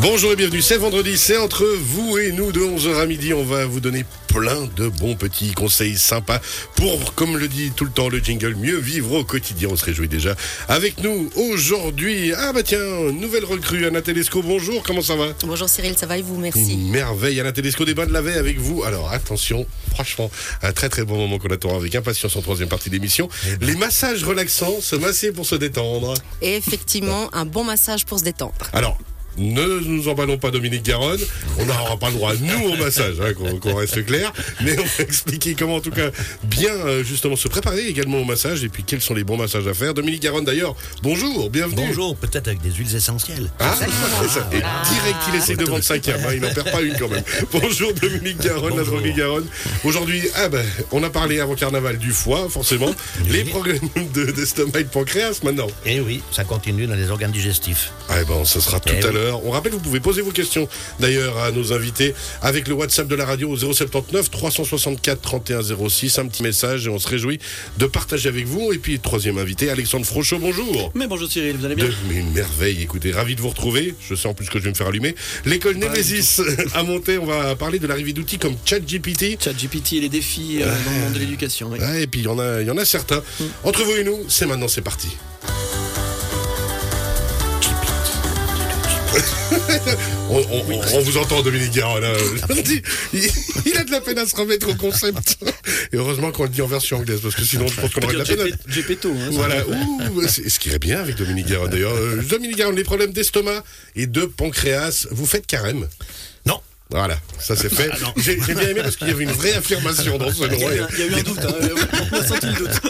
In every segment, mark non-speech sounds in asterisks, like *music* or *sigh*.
Bonjour et bienvenue, c'est vendredi, c'est entre vous et nous de 11h à midi. On va vous donner plein de bons petits conseils sympas pour, comme le dit tout le temps le jingle, mieux vivre au quotidien. On se réjouit déjà avec nous aujourd'hui. Ah bah tiens, nouvelle recrue, Anna Telesco, bonjour, comment ça va? Bonjour Cyril, ça va et vous? Merci. Une merveille, Anna Telesco des bains de la veille avec vous. Alors attention, franchement, un très très bon moment qu'on attend avec impatience en troisième partie d'émission. Les massages relaxants, se masser pour se détendre. Et effectivement, un bon massage pour se détendre. Alors, ne nous emballons pas Dominique Garonne, on n'aura pas le droit, nous, au massage, hein, qu'on reste clair, mais on va expliquer comment, en tout cas, bien euh, justement se préparer également au massage et puis quels sont les bons massages à faire. Dominique Garonne, d'ailleurs, bonjour, bienvenue. Bonjour, peut-être avec des huiles essentielles. Ah, c'est ça. Et direct, il essaie de vendre cinquième, hein, il n'en perd pas une quand même. Bonjour Dominique Garonne, la Bonjour. droguée Garonne. Aujourd'hui, ah ben, on a parlé avant carnaval du foie, forcément, les problèmes de- d'estomac et de pancréas maintenant. Et Eh oui, ça continue dans les organes digestifs. Ah eh ben, ce sera tout Eh à oui. l'heure. On rappelle, vous pouvez poser vos questions d'ailleurs à nos invités avec le WhatsApp de la radio au 079 364 31 06. Un petit message et on se réjouit de partager avec vous. Et puis, troisième invité, Alexandre Frochot, bonjour. Mais bonjour Cyril, vous allez bien? De- mais une merveille, écoutez, ravi de vous retrouver. Je sais en plus que je vais me faire allumer. L'école Nemesis a *laughs* monté, on va parler de l'arrivée d'outils comme ChatGPT. ChatGPT et les défis euh, dans le monde de l'éducation. oui. Ouais, et puis il y en a, il y en a certains. Entre vous et nous, c'est maintenant, c'est parti. On, on- on- on vous entend, Dominique Guérin. il, il a de la peine à se remettre au concept. Et heureusement qu'on le dit en version anglaise, parce que sinon, je pense qu'on aurait de la peine. à- Gepetto, hein. Voilà, Ouh, c'est- ce qui irait bien avec Dominique Guérin d'ailleurs. Euh, Dominique Guérin, les problèmes d'estomac et de pancréas, vous faites carême Voilà, ça c'est fait. J'ai j'ai bien aimé parce qu'il y avait une vraie affirmation dans ce Il y, nom. a eu un, il y a eu un doute, hein, *laughs* on a senti le doute?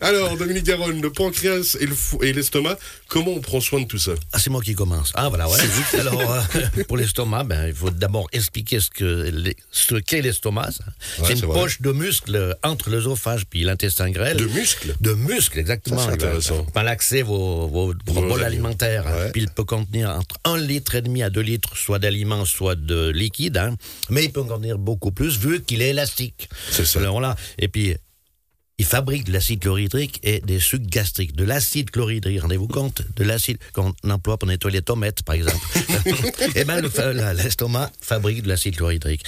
Alors, Dominique Garonne, le pancréas et le fou- et l'estomac, comment on prend soin de tout ça? Ah, c'est moi qui commence. Ah voilà, ouais. Alors, euh, pour l'estomac, ben, il faut d'abord expliquer ce que les- ce qu'est l'estomac. ça. Ouais, c'est une vrai. poche de muscles entre l'œsophage puis l'intestin grêle. De muscles De muscles, exactement. Ça, c'est intéressant. Pour l'accès vos, vos, vos Vos bols alimentaires. Ouais. Puis il peut contenir entre 1 litre et demi à 2 litres, soit d'aliments, soit de liquide. hein. Mais il peut contenir beaucoup plus vu qu'il est élastique. C'est ça. Alors là, et puis il fabrique de l'acide chlorhydrique et des sucs gastriques. De l'acide chlorhydrique, rendez-vous compte? De l'acide qu'on emploie pour nettoyer les tomates, par exemple. *laughs* et bien, le fa- la- l'estomac fabrique de l'acide chlorhydrique.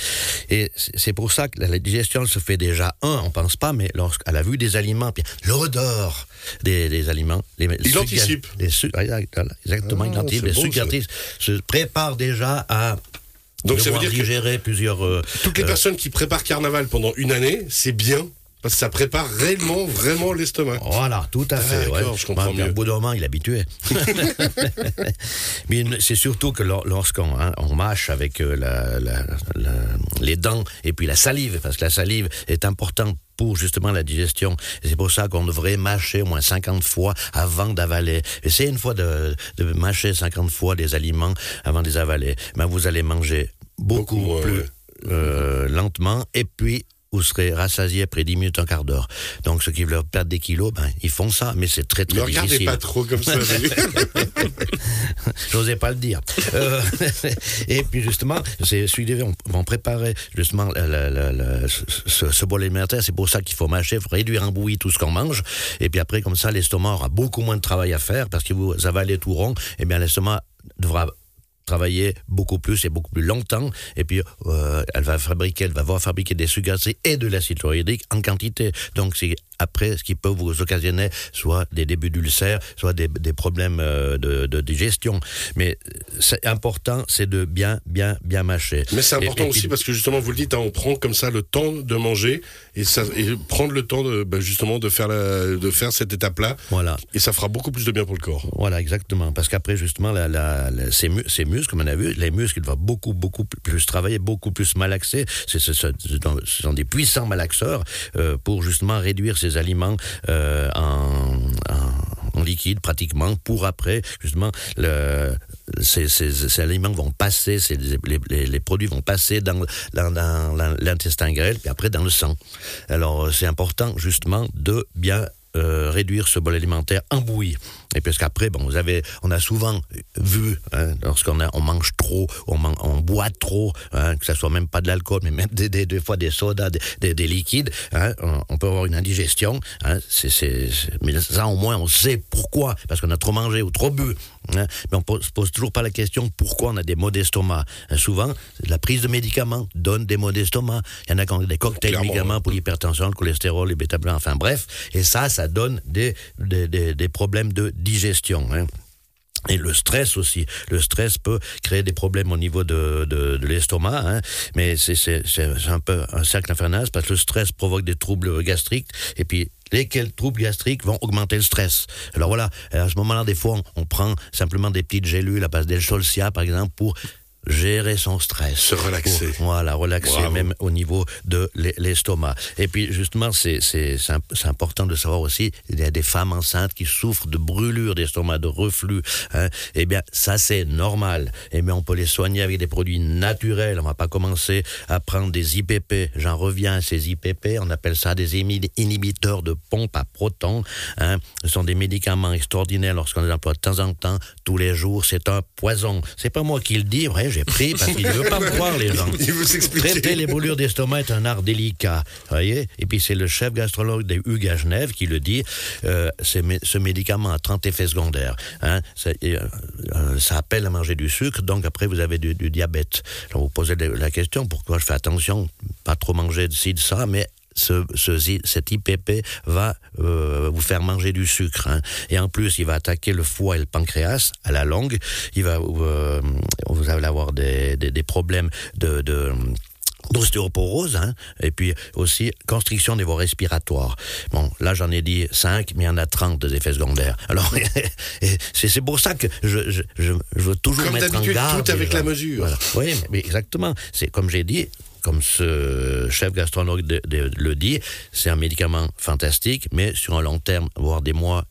Et c'est pour ça que la, digestion se fait déjà, un, on pense pas, mais lorsqu'à la vue des aliments, puis l'odeur des, des aliments, les, sucs anticipe. Les sucs, voilà, exactement, il Ah, anticipe. c'est Les sucs se préparent déjà à Donc ça veut dire que plusieurs... euh, toutes les euh, personnes qui préparent carnaval pendant une année, c'est bien. Parce que ça prépare réellement, vraiment l'estomac. Voilà, tout à fait. Ouais. je comprends mieux. Au bout d'un moment, il est habitué. *laughs* Mais c'est surtout que lor- lorsqu'on hein, on mâche avec euh, la- la- la- les dents et puis la salive, parce que la salive est importante pour justement la digestion. C'est pour ça qu'on devrait mâcher au moins 50 fois avant d'avaler. Essayez une fois de, de mâcher 50 fois des aliments avant de les avaler. Ben, vous allez manger beaucoup, plus euh, lentement et puis vous serez rassasié après 10 minutes, un quart d'heure. Donc, ceux qui veulent perdre des kilos, ben, ils font ça, mais c'est très, très Ne regardez difficile. pas trop comme ça. *laughs* *laughs* J'osais pas le dire. Euh, *laughs* et puis justement, c'est suivi, vont, vont préparer justement la- la- la- la- ce, ce bol alimentaire. C'est pour ça qu'il faut mâcher, faut réduire en bouillie tout ce qu'on mange. Et puis après, comme ça, l'estomac aura beaucoup moins de travail à faire parce que vous avalez tout rond. Et bien, l'estomac devra travailler beaucoup plus et beaucoup plus longtemps. Et puis euh, elle va fabriquer elle va avoir fabriqué des sucres et de l'acide chlorhydrique en quantité. Donc c'est après ce qui peut vous occasionner soit des débuts d'ulcères soit des, des problèmes euh, de, de digestion mais c'est important c'est de bien bien bien mâcher Mais c'est important et aussi parce que justement, vous le dites, hein, on prend comme ça le temps de manger et, ça, et prendre le temps de, bah, justement de faire, la- de faire cette étape-là. voilà Et ça fera beaucoup plus de bien pour le corps. Voilà, exactement. Parce qu'après, justement, la, la, la- ces, mu- ces muscles, comme on a vu, les muscles, ils doivent beaucoup, beaucoup plus travailler, beaucoup plus malaxer. Ce sont des puissants malaxeurs euh, pour justement réduire ces aliments euh, en, liquide, pratiquement, pour après, justement, ces, aliments vont passer, ces, les, produits vont passer dans, dans, dans l'intestin grêle, puis après dans le sang. Alors, euh, c'est important, justement, de bien euh, réduire ce bol alimentaire en bouillie. Et parce qu'après, bon, vous avez, on a souvent vu, hein, lorsqu'on on mange trop, on, man- on boit trop, hein, que ça soit même pas de l'alcool, mais même des, des, des fois des sodas, des, des, des liquides, hein, on, on peut avoir une indigestion. Hein, c'est, mais ça, au moins, on sait pourquoi, parce qu'on a trop mangé ou trop bu. Mais on pose, se pose toujours pas la question pourquoi on a des maux d'estomac. Souvent, la prise de médicaments donne des maux d'estomac. Il y en a qui ont des cocktails Clairement, médicaments pour l'hypertension, le cholestérol, les bêta-blancs, enfin bref. Et ça, ça donne des, des, des, problèmes de digestion. hein. Et le stress aussi. Le stress peut créer des problèmes au niveau de, de, de l'estomac, hein. mais c'est un peu un cercle infernal parce que le stress provoque des troubles gastriques et puis lesquels troubles gastriques vont augmenter le stress. Alors voilà, à ce moment-là, des fois, on, prend simplement des petites gélules à base d'El-Solcia, par exemple, pour gérer son stress. Se relaxer. Pour- voilà, relaxer Bravo. même au niveau de l'e- l'estomac. Et puis justement, c'est c'est- c'est imp- c'est important de savoir aussi, il y a des femmes enceintes qui souffrent de brûlures d'estomac, de reflux. Hein. Eh bien, ça c'est normal. Eh bien, on peut les soigner avec des produits naturels. On va pas commencer à prendre des IPP. J'en reviens à ces IPP. On appelle ça des inhibiteurs de pompe à protons. Hein. Ce sont des médicaments extraordinaires lorsqu'on les emploie de temps en temps, tous les jours. C'est un poison. C'est pas moi qui le dis, vrai, j'ai pris parce qu'il ne veut pas me croire les gens. Il. Traiter les brûlures d'estomac est un art délicat, voyez. Et puis c'est le chef gastrologue de Hugues à Genève qui le dit. Euh, ce médicament a 30 effets secondaires. Hein. Ça, euh, ça appelle à manger du sucre, donc après vous avez du, du diabète. Alors vous posez la question pourquoi je fais attention, pas trop manger de ci de ça, mais ce, ce, cet IPP va euh, vous faire manger du sucre. hein. Et en plus, il va attaquer le foie et le pancréas à la longue. Il va, euh, vous allez avoir des, des, problèmes de d'ostéoporose, hein, et puis aussi constriction des voies respiratoires. Bon, là j'en ai dit 5, mais il y en a 30 des effets secondaires. Alors, *laughs* c'est pour ça que je, je, je, veux toujours Comme mettre en garde. tout avec la mesure. Voilà. Oui, mais exactement. C'est comme j'ai dit, comme ce chef gastronomique de- de- le dit, c'est un médicament fantastique, mais sur un long terme, voire des mois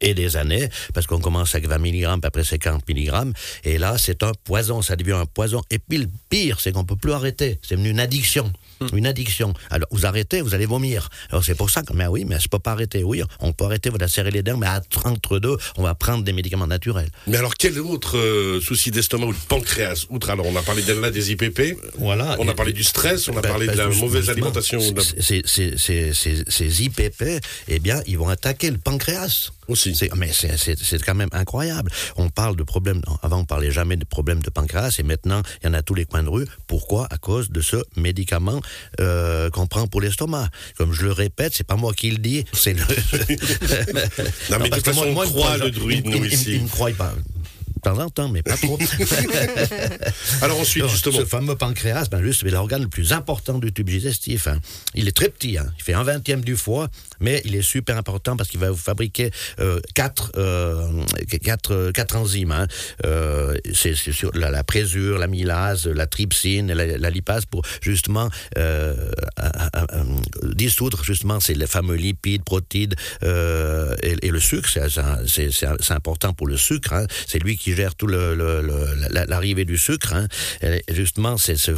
et des années, parce qu'on commence avec 20 mg, puis après 50 mg, et là, c'est un poison, ça devient un poison. Et puis le pire, c'est qu'on peut plus arrêter. C'est une addiction. Une addiction. Alors, vous arrêtez, vous allez vomir. Alors, c'est pour ça que, mais oui, mais je peux pas arrêter. Oui, on peut arrêter, vous allez serrer les dents, mais à 32, on va prendre des médicaments naturels. Mais alors, quel autre euh, souci d'estomac ou de pancréas? Outre, alors, on a parlé d'elle là des IPP, Voilà. on a parlé du stress, on a Ben, parlé de ben, la mauvaise alimentation c'est- de la- c'est- c'est- c'est- c'est- Ces IPP, eh bien, ils vont attaquer le pancréas. Aussi. C'est- Mais c'est- c'est c'est quand même incroyable. On parle de problèmes. Avant, on parlait jamais de problèmes de pancréas, et maintenant, il y en a à tous les coins de rue. Pourquoi? À cause de ce médicament euh, qu'on prend pour l'estomac. Comme je le répète, c'est pas moi qui le dis, c'est le. *laughs* Non, mais de parce toute que façon, on il me croit croit- le druide, il- nous, il- ici. Il me croit pas. Temps en temps, mais pas trop. *laughs* Alors ensuite, Alors, justement, Ce fameux pancréas, ben c'est l'organe le plus important du tube digestif. hein. Il est très petit, hein. il fait un vingtième du foie, mais il est super important parce qu'il va vous fabriquer euh, quatre, euh, quatre, euh, quatre enzymes. hein. Euh, c'est sur la, la présure, l'amylase, la trypsine, la, la lipase pour justement dissoudre justement les fameux lipides, protides et, et le sucre. C'est- important pour le sucre. C'est lui qui gère tout l'arrivée du sucre. hein. Justement, c'est ce,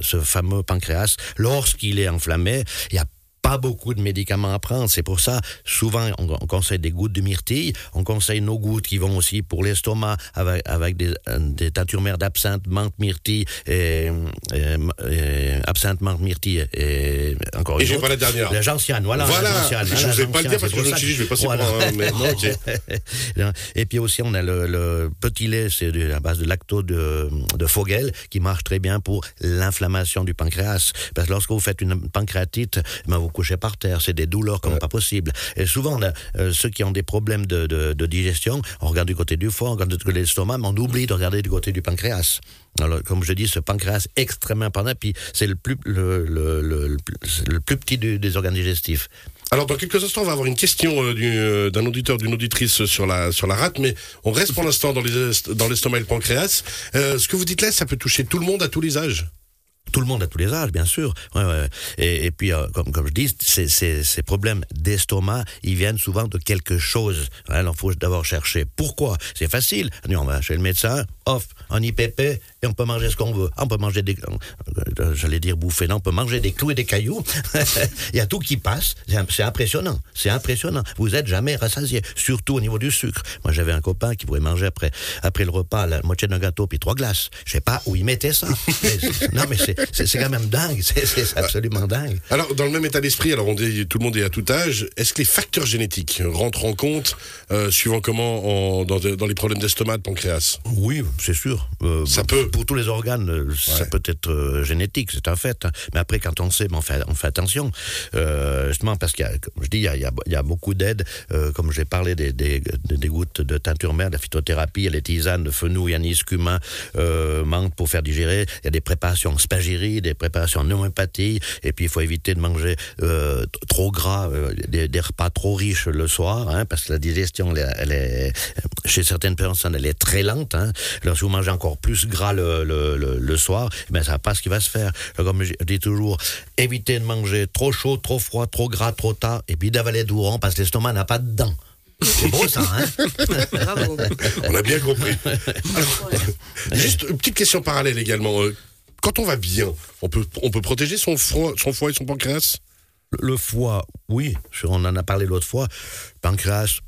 ce fameux pancréas. Lorsqu'il est enflammé, il y a pas beaucoup de médicaments à prendre. C'est pour ça, souvent, on, on conseille des gouttes de myrtille. On conseille nos gouttes qui vont aussi pour l'estomac avec, avec des, euh, des teintures mères d'absinthe, menthe, myrtille, et, et- et absinthe, menthe, myrtille, et encore Et une j'ai autre. pas la dernière. La gentiane, voilà. Voilà. la Je voilà, la pas le dire parce que je dit, je vais passer c'est pour ça. un- mais non, *laughs* ok. Et puis aussi, on a le, le petit lait, c'est à base de lacto de, de Fogel, qui marche très bien pour l'inflammation du pancréas. Parce que lorsque vous faites une pancréatite, ben vous couchez par terre, c'est des douleurs comme pas possible. Et souvent, euh, ceux qui ont des problèmes de, de, de digestion, on regarde du côté du foie, on regarde du côté de l'estomac, mais on oublie de regarder du côté du pancréas. Alors, comme je dis, ce pancréas extrêmement important, puis c'est le plus, le, le, le, le plus- petit du- des organes digestifs. Alors dans quelques instants, on va avoir une question euh, du, euh, d'un auditeur, d'une auditrice sur la sur la rate, mais on reste pour *laughs* l'instant dans les dans l'estomac et le pancréas. Euh, ce que vous dites là, ça peut toucher tout le monde à tous les âges. Tout le monde à tous les âges, bien sûr. Et, puis, euh, comme, je dis, ces, problèmes d'estomac, ils viennent souvent de quelque chose. Hein, il faut d'abord chercher pourquoi. C'est facile. On va chez le médecin, off, en IPP, et on peut manger ce qu'on veut. On peut manger des, euh, j'allais dire bouffer, non, on peut manger des clous et des cailloux. *laughs* Il y a tout qui passe. C'est im- C'est impressionnant. C'est impressionnant. Vous êtes jamais rassasié, surtout au niveau du sucre. Moi, j'avais un copain qui pouvait manger après, après le repas la moitié d'un gâteau puis trois glaces. Je sais pas où il mettait ça. *laughs* Mais non, mais c'est- quand même dingue. C'est c'est absolument dingue. Alors, dans le même état d'esprit, alors on dit tout le monde est à tout âge, est-ce que les facteurs génétiques rentrent en compte, euh, suivant comment, en- dans, dans les problèmes d'estomac, de pancréas? Oui, c'est sûr. Euh, Ça pour- peut. Pour tous les organes, euh, ça peut être euh, génétique, c'est un fait. hein. Mais après, quand on sait, ben, on, fait, on fait attention. Euh, justement, parce qu'il y a, comme je dis, il y a, il y beaucoup d'aides. comme j'ai parlé des, des, gouttes de teinture mère, de la phytothérapie, les tisanes de fenouil, anis, cumin, menthe pour faire digérer. Il y a des préparations en spagérie, des préparations en homéopathie. Et puis, il faut éviter de manger trop gras, des, des repas trop riches le soir, hein, parce que la digestion, elle, est- elle est, chez certaines personnes, elle est très lente. Hein. Alors, si vous mangez encore plus gras le, le, le, le soir, eh ben, ça va pas ce qui va se faire. Alors, Comme je dis toujours, évitez de manger trop chaud, trop froid, trop gras, trop tard, et puis d'avaler tout rond, parce que l'estomac n'a pas de dents. C'est beau ça, hein *laughs* Bravo. On a bien compris. Alors, juste une petite question parallèle également. euh, Quand on va bien, on peut, on peut protéger son foie, son foie et son pancréas? Le foie, oui, on en a parlé l'autre fois. Pancréas,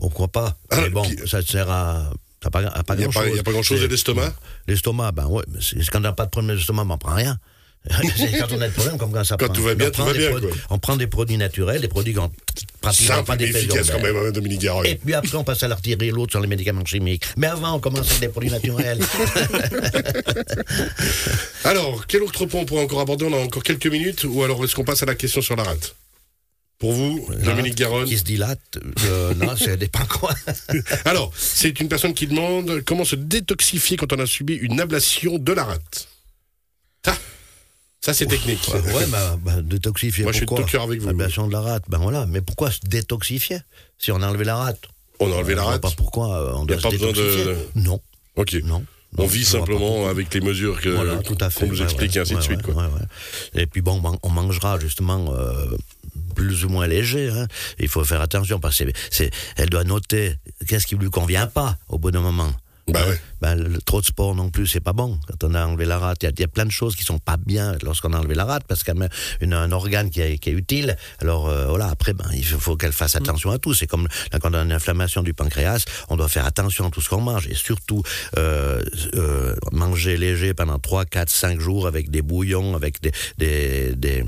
pourquoi pas Ah, Mais bon, puis- ça sert à, à pas, à pas Il n'y a, grand pas- chose. il y a pas grand-chose. Et l'estomac? L'estomac, ben ouais, quand on n'a pas de problème d'estomac, on prend rien. *laughs* Quand on a des problèmes, comme quand ça Quand prend. tout va bien, on prend tout va des bien, quoi. On prend des produits naturels, des produits qui ont pratiquement pas d'effet efficace quand même, hein, Dominique Garoy. Et puis après, on passe à l'artillerie, l'autre sur les médicaments chimiques. Mais avant, on commence avec des produits naturels. *laughs* Alors, quel autre point on pourrait encore aborder? On a encore quelques minutes ou alors est-ce qu'on passe à la question sur la rate? Pour vous, Dominique Garonne Qui se dilate, euh, non, ça dépend *laughs* quoi. Alors, c'est une personne qui demande comment se détoxifier quand on a subi une ablation de la rate. Ça, ça c'est technique. Ouais, bah, bah, détoxifier. Moi, je suis de avec vous. Ablation de la rate, ben voilà. Mais pourquoi se détoxifier si on a enlevé la rate? On a enlevé la rate. Pas pourquoi euh, on Y a doit se pas besoin de- détoxifier. Non, Ok. non. On vit simplement avec les mesures que Voilà, tout à fait. qu'on nous ouais, explique ouais, et ainsi de suite. Quoi. Et puis bon, man- on mangera justement euh, plus ou moins léger. hein. Il faut faire attention parce que c'est- elle doit noter qu'est-ce qui lui convient pas au bout d'un moment. Bah ouais. Ben, le, le trop de sport non plus, c'est pas bon. Quand on a enlevé la rate, il y a- y, a plein de choses qui sont pas bien lorsqu'on a enlevé la rate parce qu'elle a une, un organe qui est, qui est utile. Alors euh, voilà, après, ben, il faut, faut qu'elle fasse attention à tout. C'est comme là, quand on a une inflammation du pancréas, on doit faire attention à tout ce qu'on mange et surtout euh, euh, manger léger pendant 3, 4, 5 jours avec des bouillons, avec des, des, des,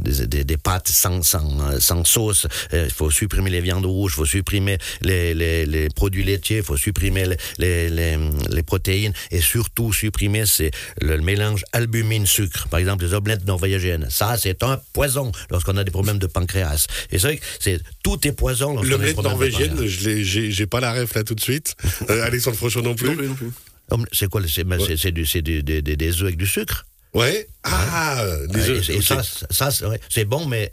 des, des- des pâtes sans, sans, sans sauce. Euh, Il faut supprimer les viandes rouges, il faut supprimer les, les, les produits laitiers, il faut supprimer les, les, les, les protéines et surtout supprimer c'est le, mélange albumine-sucre. Par exemple, les omelettes norvégiennes. Ça, c'est un poison lorsqu'on a des problèmes de pancréas. Et c'est vrai que c'est, tout est poison lorsqu'on a des L'omelette problèmes de norvégienne, pancréas. je l'ai- j'ai j'ai pas la ref là tout de suite. Euh, Alexandre Frochon non Non plus. non plus. C'est quoi C'est c'est- c'est du- c'est du- des, des, des œufs avec du sucre? Ouais. Ah, Ouais, œufs. et, et ok. ça, ça c'est bon, mais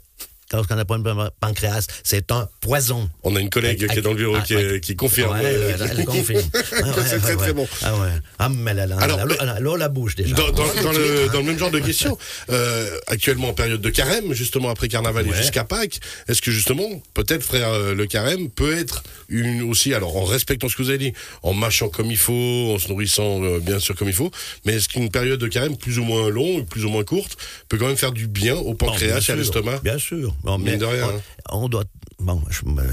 quand on a un problème de pancréas, c'est un poison. On a une collègue qui est dans le bureau qui, confirme. Ouais, elle, confirme. *laughs* C'est très très bon. Ah ouais. Ah, mais a l'eau la bouche déjà. Dans, le, même genre de question, euh, actuellement en période de carême, justement après carnaval et jusqu'à Pâques, est-ce que justement, peut-être frère, euh, le carême peut être une aussi, alors en respectant ce que vous avez dit, en mâchant comme il faut, en se nourrissant euh, bien sûr comme il faut, mais est-ce qu'une période de carême plus ou moins longue, plus ou moins courte, peut quand même faire du bien au bien pancréas et à l'estomac? Bien sûr. Bon, mais de rien, on, hein. on doit. Bon,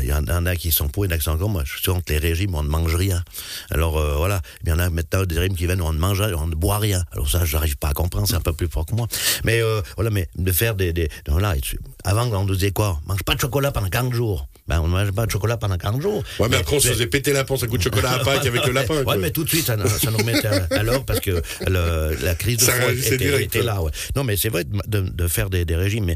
il y en a qui sont pour, il y en a qui sont contre. Moi, je suis contre les régimes, on ne mange rien. Alors euh, voilà, il y en a maintenant des régimes qui viennent, on ne mange rien, on ne boit rien. Alors ça, j'arrive pas à comprendre, c'est un peu plus fort que moi. Mais euh, voilà, mais de faire des. des voilà, avant, on nous disait quoi? Mange pas de chocolat pendant 40 jours. Ben, on ne mange pas de chocolat pendant 40 jours. Ouais, mais après on se faisait péter la panse à coup de chocolat à Pâques avec le lapin. *laughs* Ouais, mais tout de suite, ça, nous- ça nous remettait à, l'ordre parce que le- la crise de Ça froid était, direct, était quoi. là. Ouais. Non, mais c'est vrai de, de- de faire des, des régimes, mais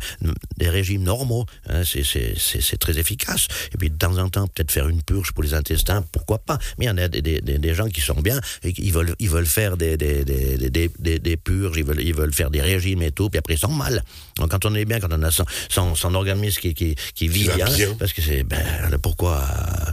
des régimes normaux, hein, c'est très efficace. Et puis de temps en temps, peut-être faire une purge pour les intestins, pourquoi pas. Mais il y en a des, des, des- gens qui sont bien et qui ils veulent, ils veulent faire des, des, des, des, des- des- des purges, ils veulent, ils veulent faire des régimes et tout, puis après ils sont mal. Donc quand on est bien, quand on a son, son, son organisme qui, qui, qui vit bien, bien. parce que c'est ben pourquoi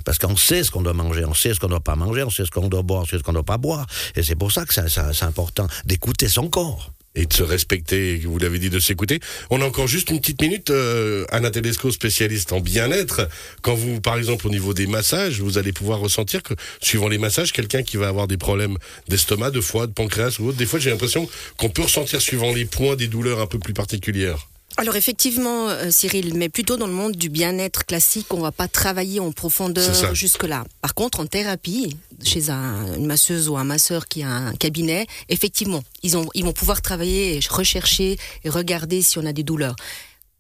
parce qu'on sait ce qu'on doit manger, on sait ce qu'on doit pas manger, on sait ce qu'on doit boire, on sait ce qu'on doit pas boire, et c'est pour ça que c'est important d'écouter son corps. Et de se respecter, vous l'avez dit, de s'écouter. On a encore juste une petite minute. Euh, Anna Tedesco, spécialiste en bien-être. Quand vous, par exemple, au niveau des massages, vous allez pouvoir ressentir que, suivant les massages, quelqu'un qui va avoir des problèmes d'estomac, de foie, de pancréas ou autre, des fois, j'ai l'impression qu'on peut ressentir, suivant les points, des douleurs un peu plus particulières. Alors effectivement, euh, Cyril, mais plutôt dans le monde du bien-être classique, on va pas travailler en profondeur jusque-là. Par contre, en thérapie, chez un- une masseuse ou un masseur qui a un cabinet, effectivement, ils, ont, ils vont pouvoir travailler, et rechercher et regarder si on a des douleurs.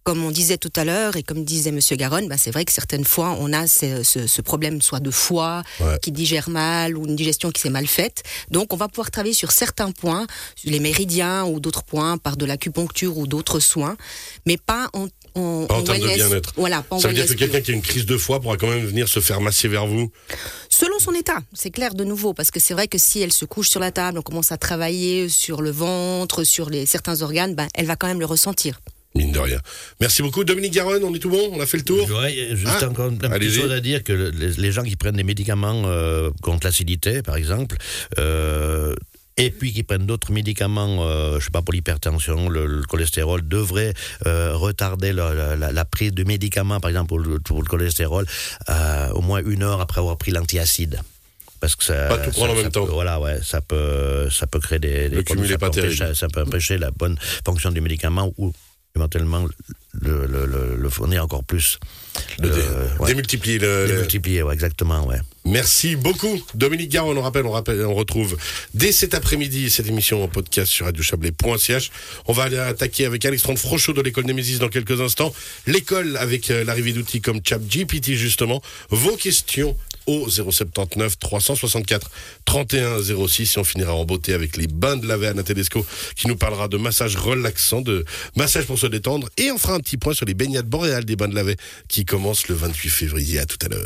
Comme on disait tout à l'heure et comme disait Monsieur Garonne, bah c'est vrai que certaines fois on a ce, ce- ce problème soit de foie Ouais. qui digère mal ou une digestion qui s'est mal faite. Donc on va pouvoir travailler sur certains points, sur les méridiens ou d'autres points par de l'acupuncture ou d'autres soins, mais pas en en, Pas en termes de bien-être. Voilà, pas Ça veut dire que quelqu'un qui a une crise de foie pourra quand même venir se faire masser vers vous? Selon son état, c'est clair de nouveau, parce que c'est vrai que si elle se couche sur la table, on commence à travailler sur le ventre, sur les, certains organes, ben, elle va quand même le ressentir. Mine de rien. Merci beaucoup. Dominique Garonne, on est tout bon? On a fait le tour? Ouais, juste Ah, encore une petite chose à dire que les, les gens qui prennent des médicaments euh, contre l'acidité, par exemple, euh, et puis qui prennent d'autres médicaments, euh, je sais pas pour l'hypertension, le, le cholestérol, devraient euh, retarder la, la- la- la prise de médicaments, par exemple pour le, pour le cholestérol, euh, au moins une heure après avoir pris l'antiacide. Parce que ça, Pas tout prendre ça- en même ça temps. peut- voilà, ouais, ça peut, ça peut créer des, des Le cumul ça peut empêcher- ça peut empêcher la bonne fonction du médicament ou éventuellement le, le, le, le fournir encore plus. Le dé- Euh, ouais. Démultiplier le- le, Démultiplier, ouais, exactement, ouais. Merci beaucoup. Dominique Garonne, on rappelle, on rappelle, on retrouve dès cet après-midi cette émission en podcast sur radiochablais.ch. On va aller attaquer avec Alexandre Frochot de l'école Némésis dans quelques instants. L'école avec euh, l'arrivée d'outils comme ChatGPT justement. Vos questions au 079 364 31 06 et on finira en beauté avec les bains de laver Anna Tedesco qui nous parlera de massage relaxant, de massage pour se détendre et on fera un petit point sur les baignades boréales des bains de laver qui commencent le 28 février. À tout à l'heure.